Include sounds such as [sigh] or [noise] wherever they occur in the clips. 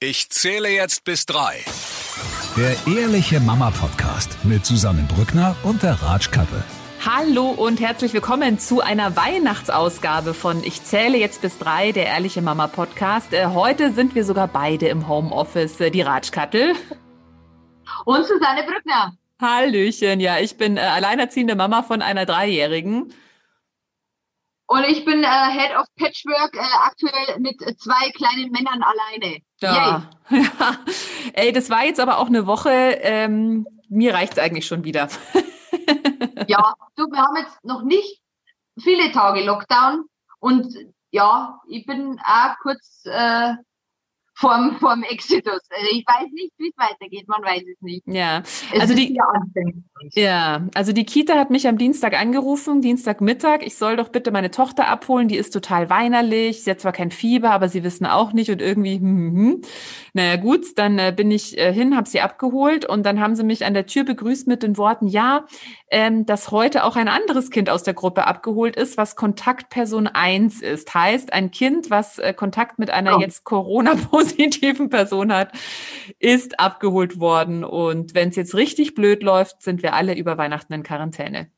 Ich zähle jetzt bis drei. Der Ehrliche Mama Podcast mit Susanne Brückner und der Ratschkattel. Hallo und herzlich willkommen zu einer Weihnachtsausgabe von Ich zähle jetzt bis drei, der Ehrliche Mama Podcast. Äh, heute sind wir sogar beide im Homeoffice, äh, die Ratschkattel. Und Susanne Brückner. Hallöchen, ja, ich bin äh, alleinerziehende Mama von einer Dreijährigen. Und ich bin äh, Head of Patchwork äh, aktuell mit zwei kleinen Männern alleine. Ja. [laughs] ja. Ey, das war jetzt aber auch eine Woche. Ähm, mir reicht's eigentlich schon wieder. [laughs] ja, du, wir haben jetzt noch nicht viele Tage Lockdown und ja, ich bin auch kurz äh, vorm, vorm Exitus. Also ich weiß nicht, wie es weitergeht, man weiß es nicht. Ja, es also die, ja, also die Kita hat mich am Dienstag angerufen, Dienstagmittag. Ich soll doch bitte meine Tochter abholen, die ist total weinerlich. Sie hat zwar kein Fieber, aber sie wissen auch nicht und irgendwie, hm, hm, hm. naja gut, dann äh, bin ich äh, hin, habe sie abgeholt und dann haben sie mich an der Tür begrüßt mit den Worten, ja, ähm, dass heute auch ein anderes Kind aus der Gruppe abgeholt ist, was Kontaktperson 1 ist. Heißt, ein Kind, was äh, Kontakt mit einer oh. jetzt Corona-positiven [laughs] Person hat, ist abgeholt worden. Und wenn es jetzt richtig blöd läuft, sind wir alle über Weihnachten in Quarantäne.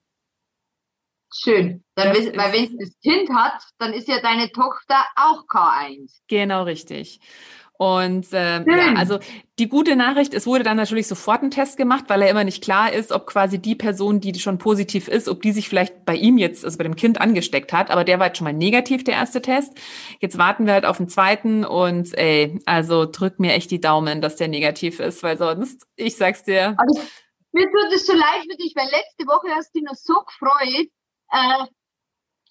Schön. Dann, weil wenn es das Kind hat, dann ist ja deine Tochter auch K1. Genau richtig. Und äh, ja, also die gute Nachricht, es wurde dann natürlich sofort ein Test gemacht, weil er immer nicht klar ist, ob quasi die Person, die schon positiv ist, ob die sich vielleicht bei ihm jetzt, also bei dem Kind angesteckt hat. Aber der war jetzt schon mal negativ, der erste Test. Jetzt warten wir halt auf den zweiten und ey, also drück mir echt die Daumen, dass der negativ ist, weil sonst, ich sag's dir. Also, mir tut es so leid für dich, weil letzte Woche hast du dich noch so gefreut. Äh,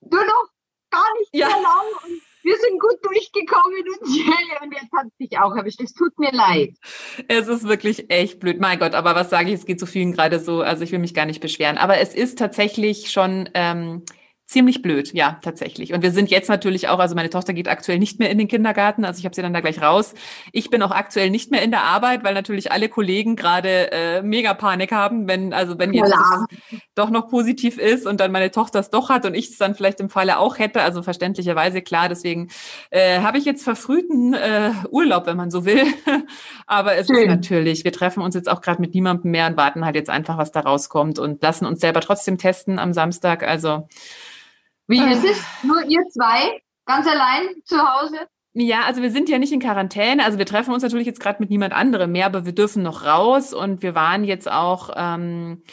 du noch gar nicht ja. so lang und wir sind gut durchgekommen und, [laughs] und jetzt hat es dich auch erwischt. Es tut mir leid. Es ist wirklich echt blöd. Mein Gott, aber was sage ich, es geht so vielen gerade so, also ich will mich gar nicht beschweren. Aber es ist tatsächlich schon ähm, ziemlich blöd, ja, tatsächlich. Und wir sind jetzt natürlich auch, also meine Tochter geht aktuell nicht mehr in den Kindergarten, also ich habe sie dann da gleich raus. Ich bin auch aktuell nicht mehr in der Arbeit, weil natürlich alle Kollegen gerade äh, mega Panik haben, wenn also wenn jetzt doch noch positiv ist und dann meine Tochter es doch hat und ich es dann vielleicht im Falle auch hätte, also verständlicherweise klar. Deswegen äh, habe ich jetzt verfrühten äh, Urlaub, wenn man so will. [laughs] Aber es Schön. ist natürlich, wir treffen uns jetzt auch gerade mit niemandem mehr und warten halt jetzt einfach, was da rauskommt und lassen uns selber trotzdem testen am Samstag. Also wie ist es? Nur ihr zwei? Ganz allein zu Hause? Ja, also wir sind ja nicht in Quarantäne. Also wir treffen uns natürlich jetzt gerade mit niemand anderem mehr, aber wir dürfen noch raus und wir waren jetzt auch ähm,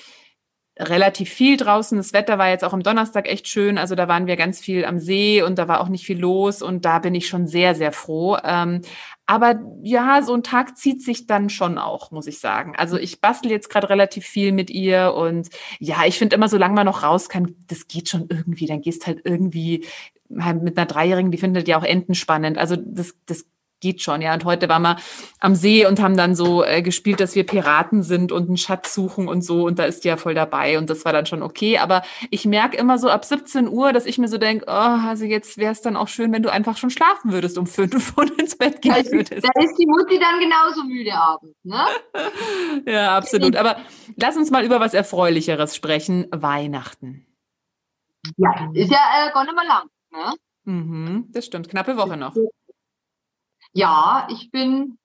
relativ viel draußen. Das Wetter war jetzt auch am Donnerstag echt schön. Also da waren wir ganz viel am See und da war auch nicht viel los und da bin ich schon sehr, sehr froh. Ähm, aber ja, so ein Tag zieht sich dann schon auch, muss ich sagen. Also ich bastel jetzt gerade relativ viel mit ihr und ja, ich finde immer, solange man noch raus kann, das geht schon irgendwie. Dann gehst halt irgendwie halt mit einer Dreijährigen, die findet ja auch Enten spannend. Also das, das geht schon, ja. Und heute waren wir am See und haben dann so äh, gespielt, dass wir Piraten sind und einen Schatz suchen und so. Und da ist die ja voll dabei. Und das war dann schon okay. Aber ich merke immer so ab 17 Uhr, dass ich mir so denke, oh, also jetzt wäre es dann auch schön, wenn du einfach schon schlafen würdest um fünf [laughs] und ins Bett gehen da würdest. Da ist die Mutti dann genauso müde abends, ne? [laughs] ja, absolut. Aber lass uns mal über was Erfreulicheres sprechen. Weihnachten. Ja, ist ja äh, gar nicht mehr lang, ne? Mhm, das stimmt. Knappe Woche noch. Ja, ich bin,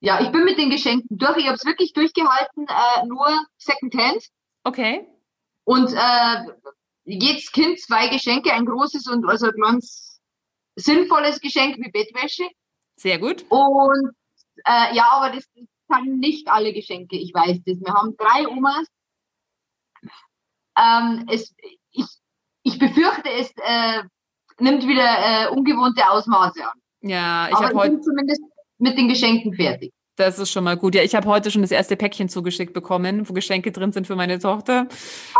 ja, ich bin mit den Geschenken durch. Ich habe es wirklich durchgehalten, äh, nur Secondhand. Okay. Und äh, jedes Kind zwei Geschenke, ein großes und also ein ganz sinnvolles Geschenk wie Bettwäsche. Sehr gut. Und äh, ja, aber das, kann nicht alle Geschenke, ich weiß das. Wir haben drei Omas. Ähm, es, ich, ich befürchte, es äh, nimmt wieder äh, ungewohnte Ausmaße an. Ja, ich habe heute zumindest mit den Geschenken fertig. Das ist schon mal gut. Ja, ich habe heute schon das erste Päckchen zugeschickt bekommen, wo Geschenke drin sind für meine Tochter,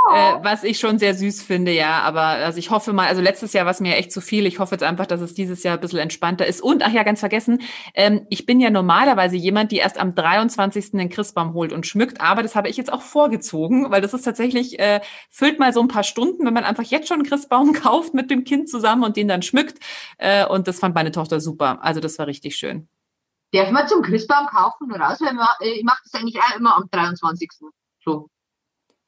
oh. äh, was ich schon sehr süß finde, ja. Aber also ich hoffe mal, also letztes Jahr war es mir echt zu viel. Ich hoffe jetzt einfach, dass es dieses Jahr ein bisschen entspannter ist. Und, ach ja, ganz vergessen, ähm, ich bin ja normalerweise jemand, die erst am 23. den Christbaum holt und schmückt, aber das habe ich jetzt auch vorgezogen, weil das ist tatsächlich, äh, füllt mal so ein paar Stunden, wenn man einfach jetzt schon einen Christbaum [laughs] kauft mit dem Kind zusammen und den dann schmückt. Äh, und das fand meine Tochter super. Also das war richtig schön. Darf man zum Christbaum kaufen oder aus? Weil man, äh, ich mache das eigentlich auch immer am 23. So.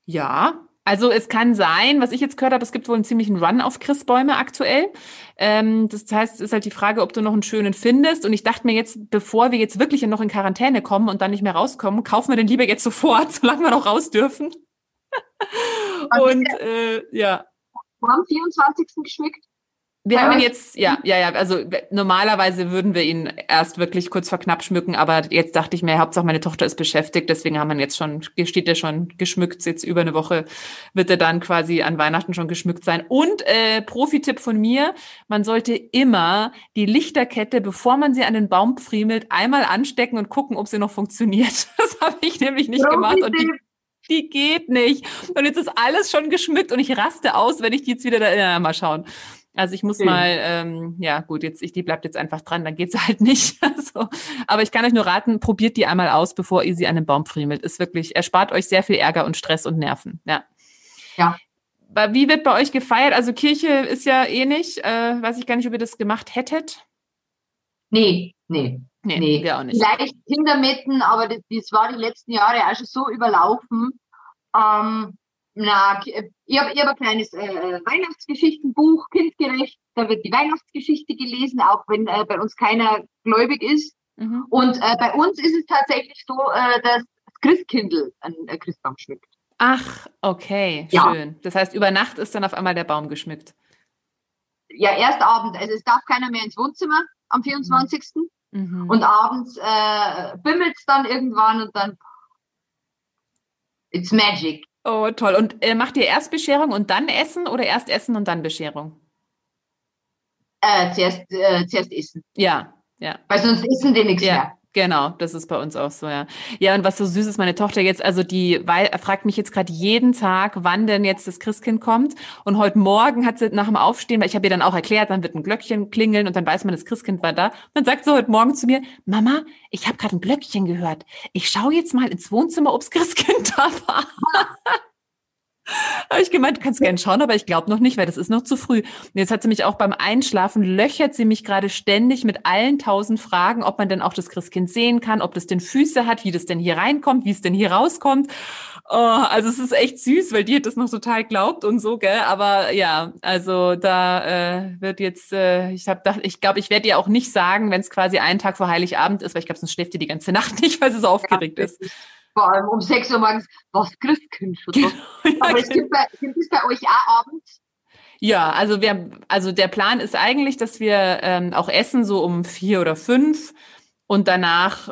Ja, Also es kann sein, was ich jetzt gehört habe, es gibt wohl einen ziemlichen Run auf Christbäume aktuell. Ähm, das heißt, es ist halt die Frage, ob du noch einen schönen findest. Und ich dachte mir jetzt, bevor wir jetzt wirklich noch in Quarantäne kommen und dann nicht mehr rauskommen, kaufen wir den lieber jetzt sofort, [laughs] solange wir noch raus dürfen. und äh, ja. Am 24. geschmückt. Wir haben ihn jetzt, ja, ja, ja, also normalerweise würden wir ihn erst wirklich kurz vor knapp schmücken, aber jetzt dachte ich mir, Hauptsache meine Tochter ist beschäftigt, deswegen haben wir ihn jetzt schon, steht er schon geschmückt, jetzt über eine Woche wird er dann quasi an Weihnachten schon geschmückt sein. Und äh, Profi-Tipp von mir, man sollte immer die Lichterkette, bevor man sie an den Baum friemelt, einmal anstecken und gucken, ob sie noch funktioniert. [laughs] Das habe ich nämlich nicht gemacht und die, die geht nicht. Und jetzt ist alles schon geschmückt und ich raste aus, wenn ich die jetzt wieder da, ja, mal schauen. Also ich muss okay. mal, ähm, ja gut, jetzt ich, die bleibt jetzt einfach dran, dann geht's [laughs] halt nicht. [laughs] Also, aber ich kann euch nur raten, probiert die einmal aus, bevor ihr sie an den Baum friemelt. Ist wirklich, erspart euch sehr viel Ärger und Stress und Nerven. Ja. Ja. Wie wird bei euch gefeiert? Also Kirche ist ja eh nicht, äh, weiß ich gar nicht, ob ihr das gemacht hättet. Nee, nee. Nee, nee. wir auch nicht. Vielleicht Kindermetten, aber das, das war die letzten Jahre auch schon so überlaufen. Ähm, na, ich habe hab ein kleines äh, Weihnachtsgeschichtenbuch, kindgerecht. Da wird die Weihnachtsgeschichte gelesen, auch wenn äh, bei uns keiner gläubig ist. Mhm. Und äh, bei uns ist es tatsächlich so, äh, dass das Christkindl ein äh, Christbaum schmückt. Ach, okay, schön. Ja. Das heißt, über Nacht ist dann auf einmal der Baum geschmückt. Ja, erst Abend. Also es darf keiner mehr ins Wohnzimmer am 24. Mhm. Und abends äh, bimmelt es dann irgendwann und dann It's magic. Oh, toll. Und äh, macht ihr erst Bescherung und dann Essen oder erst Essen und dann Bescherung? Äh, zuerst, äh, zuerst essen. Ja, ja. Weil sonst essen die nichts ja. mehr. Genau, das ist bei uns auch so, ja. Ja, und was so süß ist, meine Tochter jetzt, also die weil, fragt mich jetzt gerade jeden Tag, wann denn jetzt das Christkind kommt. Und heute Morgen hat sie nach dem Aufstehen, weil ich habe ihr dann auch erklärt, dann wird ein Glöckchen klingeln und dann weiß man, das Christkind war da. Und dann sagt sie heute Morgen zu mir, Mama, ich habe gerade ein Glöckchen gehört. Ich schaue jetzt mal ins Wohnzimmer, ob's Christkind [laughs] da war. Habe ich gemeint, du kannst gerne schauen, aber ich glaube noch nicht, weil das ist noch zu früh. Und jetzt hat sie mich auch beim Einschlafen, löchert sie mich gerade ständig mit allen tausend Fragen, ob man denn auch das Christkind sehen kann, ob das denn Füße hat, wie das denn hier reinkommt, wie es denn hier rauskommt. Oh, also es ist echt süß, weil die hat das noch total glaubt und so, gell? Aber ja, also da äh, wird jetzt, äh, ich habe gedacht, ich glaube, ich werde ihr auch nicht sagen, wenn es quasi einen Tag vor Heiligabend ist, weil ich glaube, sonst schläft ihr die ganze Nacht nicht, [laughs] weil sie so aufgeregt ja, ist vor allem um 6 Uhr morgens, was Christkind schon [laughs] ja, Aber es gibt, bei, gibt es bei euch auch abends? Ja, also wir, also der Plan ist eigentlich, dass wir ähm, auch essen so um vier oder fünf und danach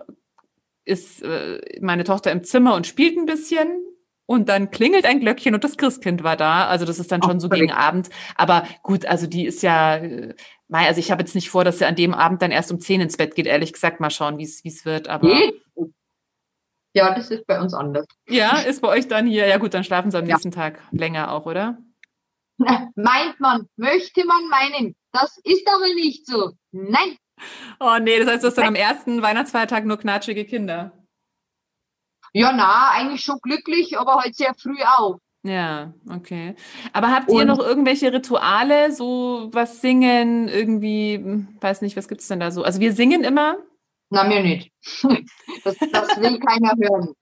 ist äh, meine Tochter im Zimmer und spielt ein bisschen und dann klingelt ein Glöckchen und das Christkind war da. Also das ist dann schon Ach, so gegen Abend. Aber gut, also die ist ja, äh, also ich habe jetzt nicht vor, dass sie an dem Abend dann erst um zehn ins Bett geht. Ehrlich gesagt, mal schauen, wie es wird. Aber nee. Ja, das ist bei uns anders. Ja, ist bei euch dann hier, ja gut, dann schlafen sie am ja. nächsten Tag länger auch, oder? [laughs] Meint man, möchte man meinen. Das ist aber nicht so. Nein. Oh nee, das heißt, du hast dann am ersten Weihnachtsfeiertag nur knatschige Kinder. Ja, na, eigentlich schon glücklich, aber halt sehr früh auch. Ja, okay. Aber habt ihr noch irgendwelche Rituale, so was singen, irgendwie, hm, weiß nicht, was gibt's denn da so? Also wir singen immer, na, mir nicht. [laughs] Das, das will keiner hören.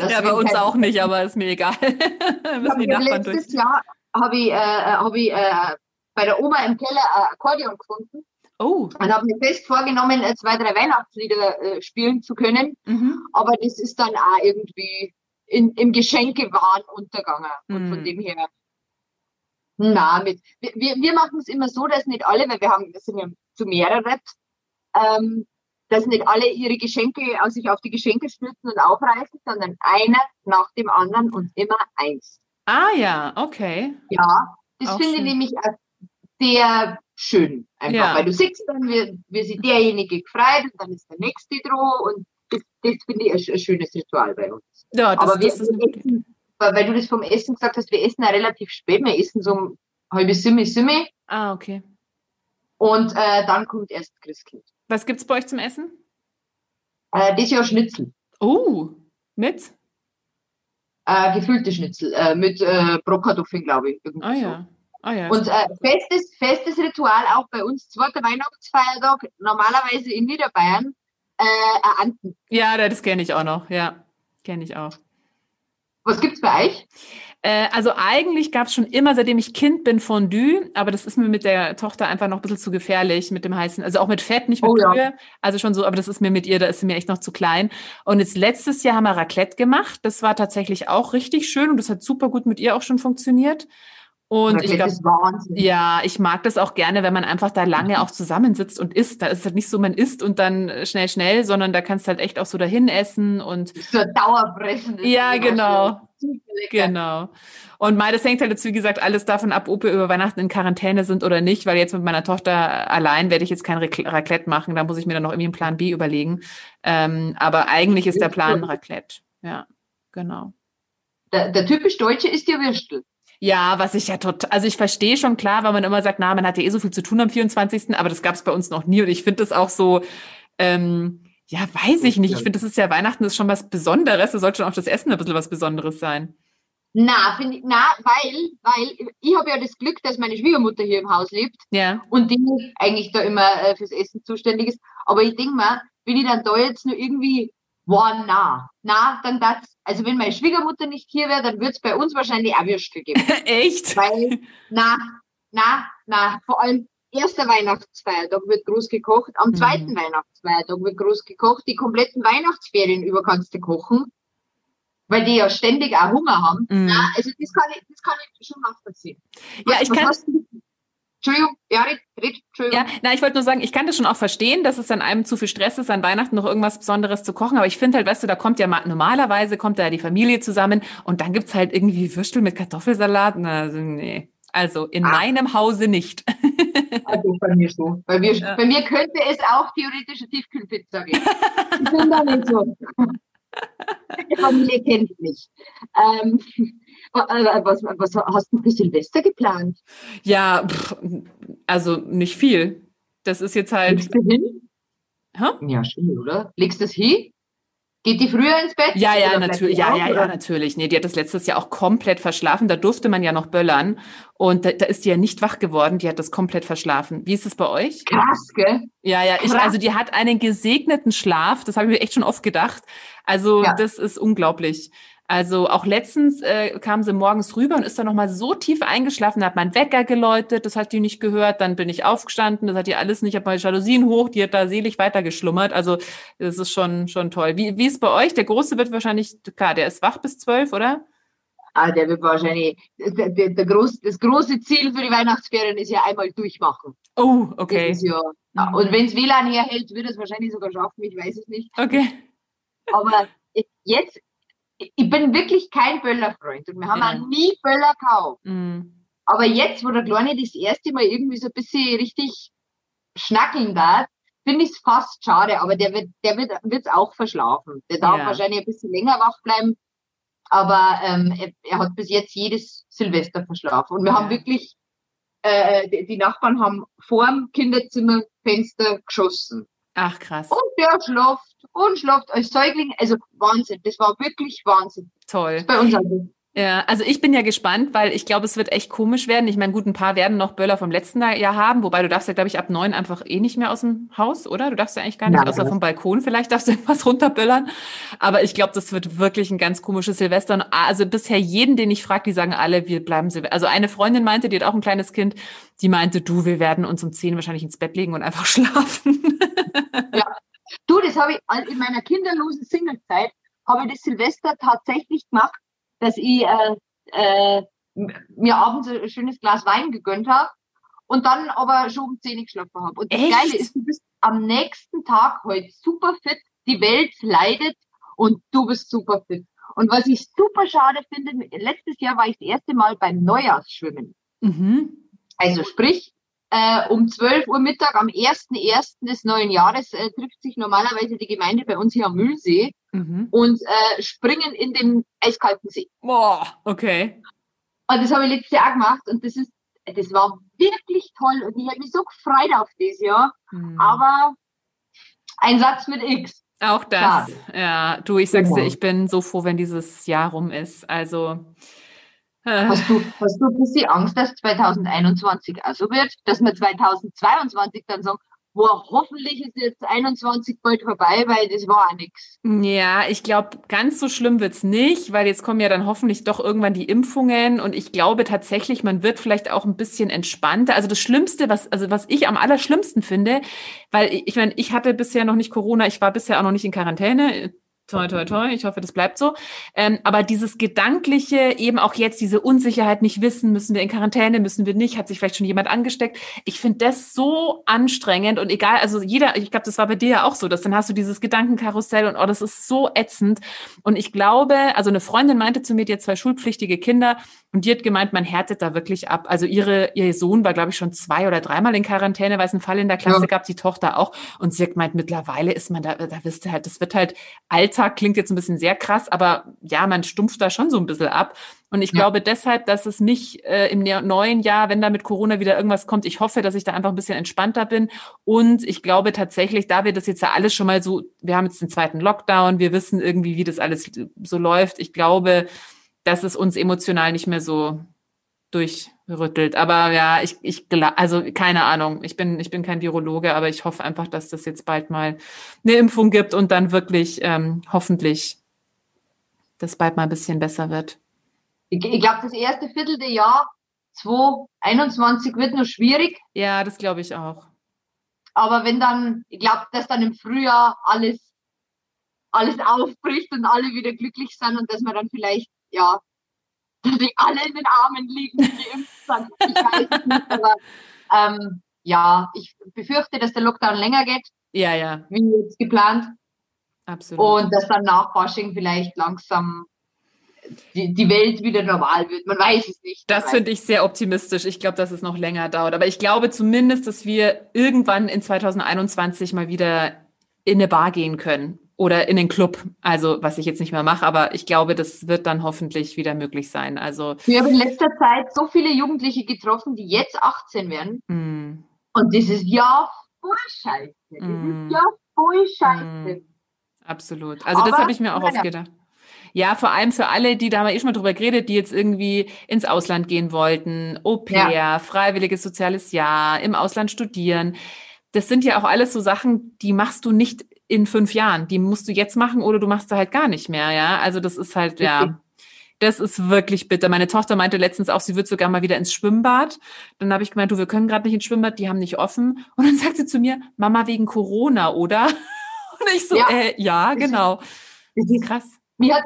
Das ja, bei uns auch nicht, aber ist mir egal. [laughs] letztes durch. Jahr habe ich, äh, hab ich äh, bei der Oma im Keller ein Akkordeon gefunden. Oh. Und habe mir fest vorgenommen, äh, zwei, drei Weihnachtslieder äh, spielen zu können. Mhm. Aber das ist dann auch irgendwie in, im Geschenkewahn untergegangen. Mhm. Und von mhm. dem her, na, mit, wir, wir machen es immer so, dass nicht alle, weil wir haben, wir sind ja zu mehrere, ähm, dass nicht alle ihre Geschenke aus sich auf die Geschenke stürzen und aufreißen, sondern einer nach dem anderen und immer eins. Ah ja, okay. Ja, das auch finde ich nämlich sehr schön. Einfach, ja. weil du siehst dann, wie, wie sich derjenige gefreut und dann ist der nächste droh und das, das finde ich ein, ein, schönes Ritual bei uns. Ja, das, Aber wir, das ist essen, weil du das vom Essen gesagt hast, wir essen ja relativ spät, wir essen so um halbe Simme, Simme. Ah, okay. Und äh, dann kommt erst Christkind. Was gibt's bei euch zum Essen? Äh, das Jahr Schnitzel. Oh, mit? Äh, gefüllte Schnitzel, äh, mit äh, Bratkartoffeln, glaube ich. Ah ja. Ah, ja, und äh, festes, festes Ritual auch bei uns, zweiter Weihnachtsfeiertag, normalerweise in Niederbayern, äh, Anten. Ja, das kenne ich auch noch, ja, kenne ich auch. Was gibt's bei euch? Äh, also eigentlich gab es schon immer, seitdem ich Kind bin, Fondue, aber das ist mir mit der Tochter einfach noch ein bisschen zu gefährlich mit dem heißen, also auch mit Fett, nicht mit Oh ja. Also schon so, aber das ist mir mit ihr, da ist sie mir echt noch zu klein. Und jetzt letztes Jahr haben wir Raclette gemacht. Das war tatsächlich auch richtig schön und das hat super gut mit ihr auch schon funktioniert. Und ich Raclette glaube, ja, ich mag das auch gerne, wenn man einfach da lange auch zusammensitzt und isst. Da ist es halt nicht so, man isst und dann äh, schnell, schnell, sondern da kannst du halt echt auch so dahin essen und So ist Ja, genau. Genau. Und mal, das hängt halt jetzt, wie gesagt, alles davon ab, ob wir über Weihnachten in Quarantäne sind oder nicht, weil jetzt mit meiner Tochter allein werde ich jetzt kein Rac- Raclette machen. Da muss ich mir dann noch irgendwie einen Plan B überlegen. Ähm, aber eigentlich ist der Plan Raclette. Ja, genau. Der, der typisch Deutsche ist ja Würstel. Ja, was ich ja total, also ich verstehe schon klar, weil man immer sagt, na, man hat ja eh so viel zu tun am 24., aber das gab es bei uns noch nie und ich finde das auch so, ähm, ja, weiß ich nicht. Ich finde, das ist ja Weihnachten ist schon was Besonderes. Da sollte schon auch das Essen ein bisschen was Besonderes sein. Na, finde ich, na, weil, weil ich habe ja das Glück, dass meine Schwiegermutter hier im Haus lebt Ja. und die eigentlich da immer äh, fürs Essen zuständig ist. Aber ich denke mal, wenn ich dann da jetzt nur irgendwie, wow, na, na, dann das, also wenn meine Schwiegermutter nicht hier wäre, dann würde es bei uns wahrscheinlich auch Würstel geben. [laughs] Echt? Weil, na, na, na, vor allem erster Weihnachtsfeiertag wird groß gekocht, am Mhm. zweiten Weihnachtsfeiertag wird groß gekocht, die kompletten Weihnachtsferien über kannst du kochen, weil die ja ständig auch Hunger haben. Mhm. Na, also das kann ich, das kann ich schon nachvollziehen. Ja, Was- ich was kann, du- Entschuldigung, ja, red, red, Entschuldigung. Ja, na, ich wollte nur sagen, ich kann das schon auch verstehen, dass es an einem zu viel Stress ist, an Weihnachten noch irgendwas Besonderes zu kochen. Aber ich finde halt, weißt du, da kommt ja mal, normalerweise kommt da die Familie zusammen und dann gibt's halt irgendwie Würstel mit Kartoffelsalat. Na, also, nee. Also in Ah. meinem Hause nicht. [laughs] Also bei mir so. Bei mir, Ja. bei mir könnte es auch theoretische Tiefkühlpizza geben. [laughs] Ich bin da nicht so. Die Familie kennt mich. Ähm, [laughs] äh, was, was hast du für Silvester geplant? Ja, pff, also nicht viel. Das ist jetzt halt. Legst du hin? Hä? Ja, schön, oder? Legst du es hin? Geht die früher ins Bett? Ja, ja, natürlich. die Ja, ja, ja, natürlich. Nee, die hat das letztes Jahr auch komplett verschlafen. Da durfte man ja noch böllern. Und da, da ist die ja nicht wach geworden. Die hat das komplett verschlafen. Wie ist es bei euch? Krass, gell? Ja, ja, ich, also die hat einen gesegneten Schlaf, das habe ich mir echt schon oft gedacht. Also Ja. das ist unglaublich. Also auch letztens äh, kam sie morgens rüber und ist dann nochmal so tief eingeschlafen, da hat mein Wecker geläutet, das hat die nicht gehört, dann bin ich aufgestanden, das hat die alles nicht, ich habe meine Jalousien hoch, die hat da selig weitergeschlummert. Also das ist schon, schon toll. Wie, wie ist bei euch? Der Große wird wahrscheinlich, klar, der ist wach bis zwölf, oder? Ah, der wird wahrscheinlich, der, der, der groß, das große Ziel für die Weihnachtsferien ist ja einmal durchmachen. Oh, okay. ja, Mhm. und wenn es WLAN herhält, wird es wahrscheinlich sogar schaffen, ich weiß es nicht. Okay. Aber jetzt, ich bin wirklich kein Böllerfreund und wir haben Ja. auch nie Böller gekauft. Mm. Aber jetzt, wo der Kleine das erste Mal irgendwie so ein bisschen richtig schnackeln darf, finde ich es fast schade, aber der wird der wird wird's auch verschlafen. Der darf Ja. wahrscheinlich ein bisschen länger wach bleiben, aber ähm, er, er hat bis jetzt jedes Silvester verschlafen. Und wir Ja. haben wirklich, äh, die, die Nachbarn haben vorm Kinderzimmerfenster geschossen. Ach, krass. Und der schlaft und schlaft als Säugling. Also Wahnsinn, das war wirklich Wahnsinn. Toll. Bei uns also. Ja, also ich bin ja gespannt, weil ich glaube, es wird echt komisch werden. Ich meine, gut, ein paar werden noch Böller vom letzten Jahr haben, wobei du darfst ja, glaube ich, ab neun einfach eh nicht mehr aus dem Haus, oder? Du darfst ja eigentlich gar nicht, Nein. außer vom Balkon vielleicht darfst du [laughs] irgendwas runterböllern. Aber ich glaube, das wird wirklich ein ganz komisches Silvester. Und also bisher jeden, den ich frage, die sagen alle, wir bleiben Silvester. Also eine Freundin meinte, die hat auch ein kleines Kind, die meinte, du, wir werden uns um zehn wahrscheinlich ins Bett legen und einfach [laughs] schlafen. Du, das habe ich in meiner kinderlosen Singlezeit, habe ich das Silvester tatsächlich gemacht, dass ich äh, äh, mir abends ein schönes Glas Wein gegönnt habe und dann aber schon um 10 Uhr geschlafen habe. Und das Echt? Geile ist, du bist am nächsten Tag heute super fit, die Welt leidet und du bist super fit. Und was ich super schade finde, letztes Jahr war ich das erste Mal beim Neujahrsschwimmen. mhm. Also sprich, äh, um 12 Uhr Mittag am 1.1. des neuen Jahres äh, trifft sich normalerweise die Gemeinde bei uns hier am Mühlsee Mhm. und äh, springen in den eiskalten See. Boah, okay. Und das habe ich letztes Jahr gemacht und das ist, das war wirklich toll und ich habe mich so gefreut auf das Jahr. Mhm. Aber ein Satz mit X. Auch das. Schade. Ja, du, ich sag's dir, Genau. ich bin so froh, wenn dieses Jahr rum ist. Also, Hast du, hast du ein bisschen Angst, dass 2021 auch so wird, dass wir 2022 dann sagen, boah, hoffentlich ist jetzt 21 bald vorbei, weil das war auch nichts. Ja, ich glaube, ganz so schlimm wird's nicht, weil jetzt kommen ja dann hoffentlich doch irgendwann die Impfungen und ich glaube tatsächlich, man wird vielleicht auch ein bisschen entspannter. Also das Schlimmste, was, also was ich am allerschlimmsten finde, weil ich, ich meine, ich hatte bisher noch nicht Corona, ich war bisher auch noch nicht in Quarantäne. Toi, toi, toi. Ich hoffe, das bleibt so. Ähm, aber dieses Gedankliche, eben auch jetzt diese Unsicherheit nicht wissen, müssen wir in Quarantäne, müssen wir nicht, hat sich vielleicht schon jemand angesteckt. Ich finde das so anstrengend und egal, also jeder, ich glaube, das war bei dir ja auch so, dass dann hast du dieses Gedankenkarussell und oh, das ist so ätzend. Und ich glaube, also eine Freundin meinte zu mir, die hat zwei schulpflichtige Kinder und die hat gemeint, man härtet da wirklich ab. Also ihre, ihr Sohn war, glaube ich, schon zwei oder dreimal in Quarantäne, weil es einen Fall in der Klasse ja. gab, die Tochter auch. Und sie hat gemeint, mittlerweile ist man da, da wisst ihr halt, das wird halt Alltag Alltag klingt jetzt ein bisschen sehr krass, aber ja, man stumpft da schon so ein bisschen ab. Und ich ja. glaube deshalb, dass es mich äh, im neuen Jahr, wenn da mit Corona wieder irgendwas kommt, ich hoffe, dass ich da einfach ein bisschen entspannter bin. Und ich glaube tatsächlich, da wir das jetzt ja alles schon mal so, wir haben jetzt den zweiten Lockdown, wir wissen irgendwie, wie das alles so läuft. Ich glaube, dass es uns emotional nicht mehr so durchrüttelt. Aber ja, ich, ich, also keine Ahnung. Ich bin, ich bin kein Virologe, aber ich hoffe einfach, dass das jetzt bald mal eine Impfung gibt und dann wirklich ähm, hoffentlich das bald mal ein bisschen besser wird. Ich, ich glaube, das erste Viertel der Jahr 2021 wird noch schwierig. Ja, das glaube ich auch. Aber wenn dann, ich glaube, dass dann im Frühjahr alles, alles aufbricht und alle wieder glücklich sind und dass man dann vielleicht, ja, die alle in den Armen liegen, die geimpft sind. Ich weiß es nicht, aber ähm, ja, ich befürchte, dass der Lockdown länger geht. Ja, ja. Wie jetzt geplant. Absolut. Und dass dann nach Fasching vielleicht langsam die, die Welt wieder normal wird. Man weiß es nicht. Das finde ich sehr optimistisch. Ich glaube, dass es noch länger dauert. Aber ich glaube zumindest, dass wir irgendwann in 2021 mal wieder in eine Bar gehen können oder in den Club. Also, was ich jetzt nicht mehr mache, aber ich glaube, das wird dann hoffentlich wieder möglich sein. Also, wir haben in letzter Zeit so viele Jugendliche getroffen, die jetzt 18 werden. Mm. Und das ist ja voll scheiße. Das mm. ist ja voll scheiße. Mm. Absolut. Also, aber, das habe ich mir auch oft gedacht. Ja, vor allem für alle, die da haben wir eh schon mal drüber geredet, die jetzt irgendwie ins Ausland gehen wollten, Au pair, ja. freiwilliges soziales Jahr, im Ausland studieren. Das sind ja auch alles so Sachen, die machst du nicht in fünf Jahren. Die musst du jetzt machen oder du machst sie halt gar nicht mehr, ja. Also das ist halt, ja. Das ist wirklich bitter. Meine Tochter meinte letztens auch, sie wird sogar mal wieder ins Schwimmbad. Dann habe ich gemeint, du, wir können gerade nicht ins Schwimmbad, die haben nicht offen. Und dann [laughs] sagt sie zu mir, Mama wegen Corona, oder? [laughs] Und ich so, ja, äh, ja genau. Krass. Mir hat,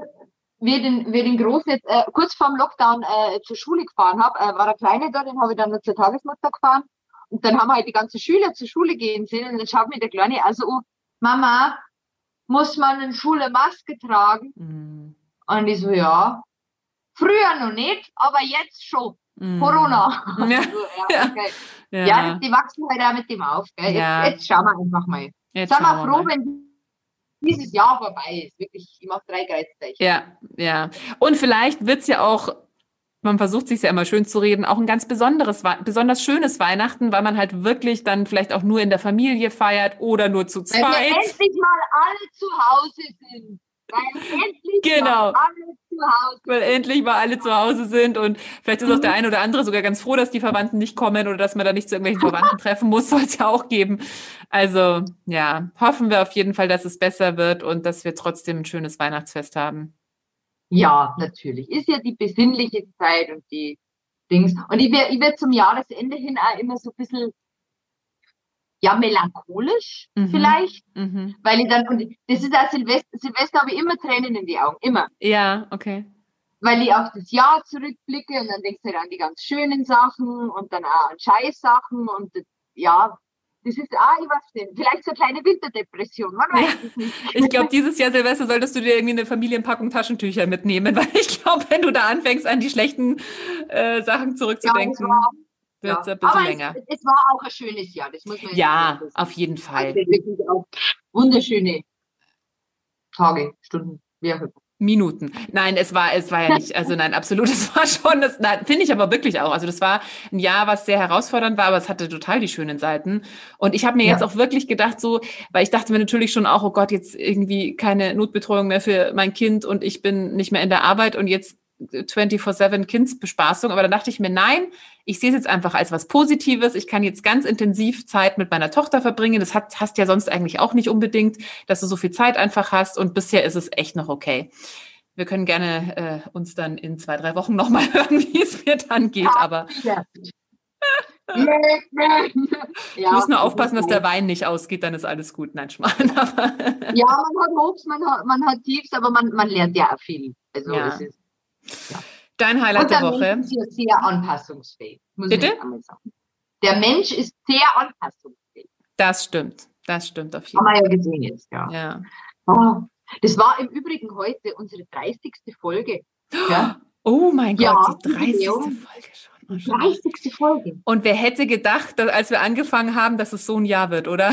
wir den, wir den Groß jetzt äh, kurz vorm Lockdown äh, zur Schule gefahren habe, äh, war der Kleine da, den habe ich dann nur zur Tagesmutter gefahren. Und dann haben wir halt die ganze Schüler zur Schule gehen sehen und dann schaut mir der Kleine also Mama, muss man in Schule Maske tragen? Mhm. Und ich so, ja. Früher noch nicht, aber jetzt schon. Mhm. Corona. Ja. [laughs] [laughs] ja, okay. ja. ja, die wachsen halt auch mit dem auf. Jetzt, jetzt schauen wir einfach mal. Jetzt Sind wir froh, wenn dieses Jahr vorbei ist. Wirklich, ich mache drei Geizzeichen. Ja, ja. Und vielleicht wird es ja auch man versucht sich ja immer schön zu reden, auch ein ganz besonderes, besonders schönes Weihnachten, weil man halt wirklich dann vielleicht auch nur in der Familie feiert oder nur zu zweit. Weil wir endlich mal alle zu Hause sind. Weil endlich genau. mal alle zu Hause sind. Weil endlich mal alle zu Hause sind und vielleicht ist auch der eine oder andere sogar ganz froh, dass die Verwandten nicht kommen oder dass man da nicht zu irgendwelchen Verwandten [laughs] treffen muss, soll es ja auch geben. Also ja, hoffen wir auf jeden Fall, dass es besser wird und dass wir trotzdem ein schönes Weihnachtsfest haben. Ja, natürlich. Ist ja die besinnliche Zeit und die Dings. Und ich werde ich werd zum Jahresende hin auch immer so ein bisschen, ja, melancholisch mhm. vielleicht. Mhm. Weil ich dann, und das ist auch Silvester, Silvester habe ich immer Tränen in die Augen, immer. Ja, okay. Weil ich auf das Jahr zurückblicke und dann denkst du halt an die ganz schönen Sachen und dann auch an Scheißsachen und ja, das ist auch, ich weiß nicht, vielleicht so eine kleine Winterdepression, man weiß ja. es nicht. Ich glaube, dieses Jahr Silvester solltest du dir irgendwie eine Familienpackung Taschentücher mitnehmen, [laughs] weil ich glaube, wenn du da anfängst, an die schlechten äh, Sachen zurückzudenken, ja, wird es ja. ein bisschen Aber länger. Es, es, war auch ein schönes Jahr, das muss man Ja, sagen. auf jeden Fall. Also wirklich auch wunderschöne Tage, Stunden, wie auch immer. Minuten. Nein, es war, es war ja nicht, also nein, absolut, [laughs] es war schon, das finde ich aber wirklich auch. Also das war ein Jahr, was sehr herausfordernd war, aber es hatte total die schönen Seiten. Und ich habe mir ja. jetzt auch wirklich gedacht, so, weil ich dachte mir natürlich schon auch, oh Gott, jetzt irgendwie keine Notbetreuung mehr für mein Kind und ich bin nicht mehr in der Arbeit und jetzt 24-7 Kindsbespaßung. Aber dann dachte ich mir, nein, ich sehe es jetzt einfach als was Positives. Ich kann jetzt ganz intensiv Zeit mit meiner Tochter verbringen. Das hat, hast ja sonst eigentlich auch nicht unbedingt, dass du so viel Zeit einfach hast. Und bisher ist es echt noch okay. Wir können gerne äh, uns dann in zwei, drei Wochen nochmal [laughs] hören, wie es mir dann geht. Aber [laughs] ja. ich muss nur aufpassen, dass der Wein nicht ausgeht, dann ist alles gut. Nein, Schmarrn. [laughs] ja, man hat Hochs, man hat, man hat Tiefs, aber man, man lernt ja auch viel. Also ja. es ist, ja. Dein Highlight der Woche. Mensch ist ja sehr anpassungsfähig. Bitte? Der Mensch ist sehr anpassungsfähig. Das stimmt. Das stimmt auf jeden Fall. Haben wir ja gesehen jetzt, ja. ja. Oh, das war im Übrigen heute unsere 30. Folge. Ja? [gasps] Oh mein Gott, ja, die 30. Folge schon. 30. Folge. Und wer hätte gedacht, dass, als wir angefangen haben, dass es so ein Jahr wird, oder?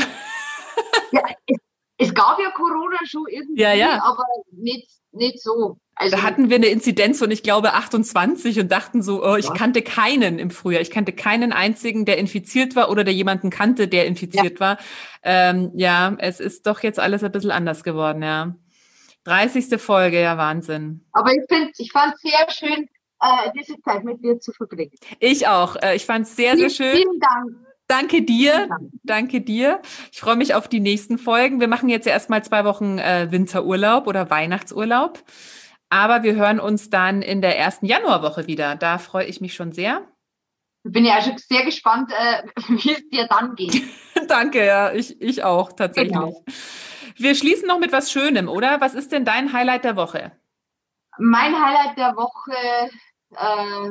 Ja, es, es gab ja Corona schon irgendwie, ja, ja. aber nicht, nicht so. Also, da hatten wir eine Inzidenz von, ich glaube, 28 und dachten so, oh, ich ja. kannte keinen im Frühjahr. Ich kannte keinen einzigen, der infiziert war oder der jemanden kannte, der infiziert ja. war. Ähm, ja, es ist doch jetzt alles ein bisschen anders geworden, ja. 30. Folge, ja, Wahnsinn. Aber ich finde, ich fand es sehr schön, äh, diese Zeit mit dir zu verbringen. Ich auch. Äh, ich fand es sehr, sehr schön. Vielen Dank. Danke dir. Danke dir. Ich freue mich auf die nächsten Folgen. Wir machen jetzt ja erstmal zwei Wochen äh, Winterurlaub oder Weihnachtsurlaub. Aber wir hören uns dann in der ersten Januarwoche wieder. Da freue ich mich schon sehr. Ich bin ja schon sehr gespannt, äh, [laughs] wie es dir dann geht. [laughs] Danke, ja, ich, ich auch tatsächlich. Genau. Wir schließen noch mit was Schönem, oder? Was ist denn dein Highlight der Woche? Mein Highlight der Woche, äh,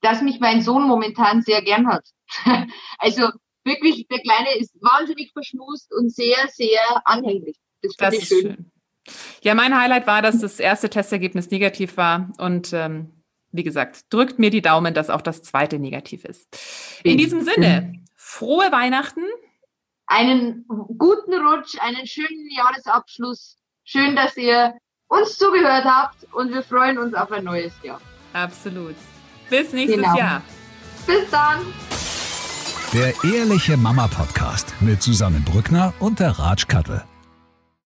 dass mich mein Sohn momentan sehr gern hat. [laughs] also wirklich, der Kleine ist wahnsinnig verschmust und sehr, sehr anhänglich. Das, das ist schön. schön. Ja, mein Highlight war, dass das erste Testergebnis negativ war und ähm, wie gesagt, drückt mir die Daumen, dass auch das zweite negativ ist. In diesem Sinne, frohe Weihnachten, einen guten Rutsch, einen schönen Jahresabschluss. Schön, dass ihr uns zugehört habt und wir freuen uns auf ein neues Jahr. Absolut. Bis nächstes genau. Jahr. Bis dann. Der Ehrliche Mama Podcast mit Susanne Brückner und der Ratsch Kattel.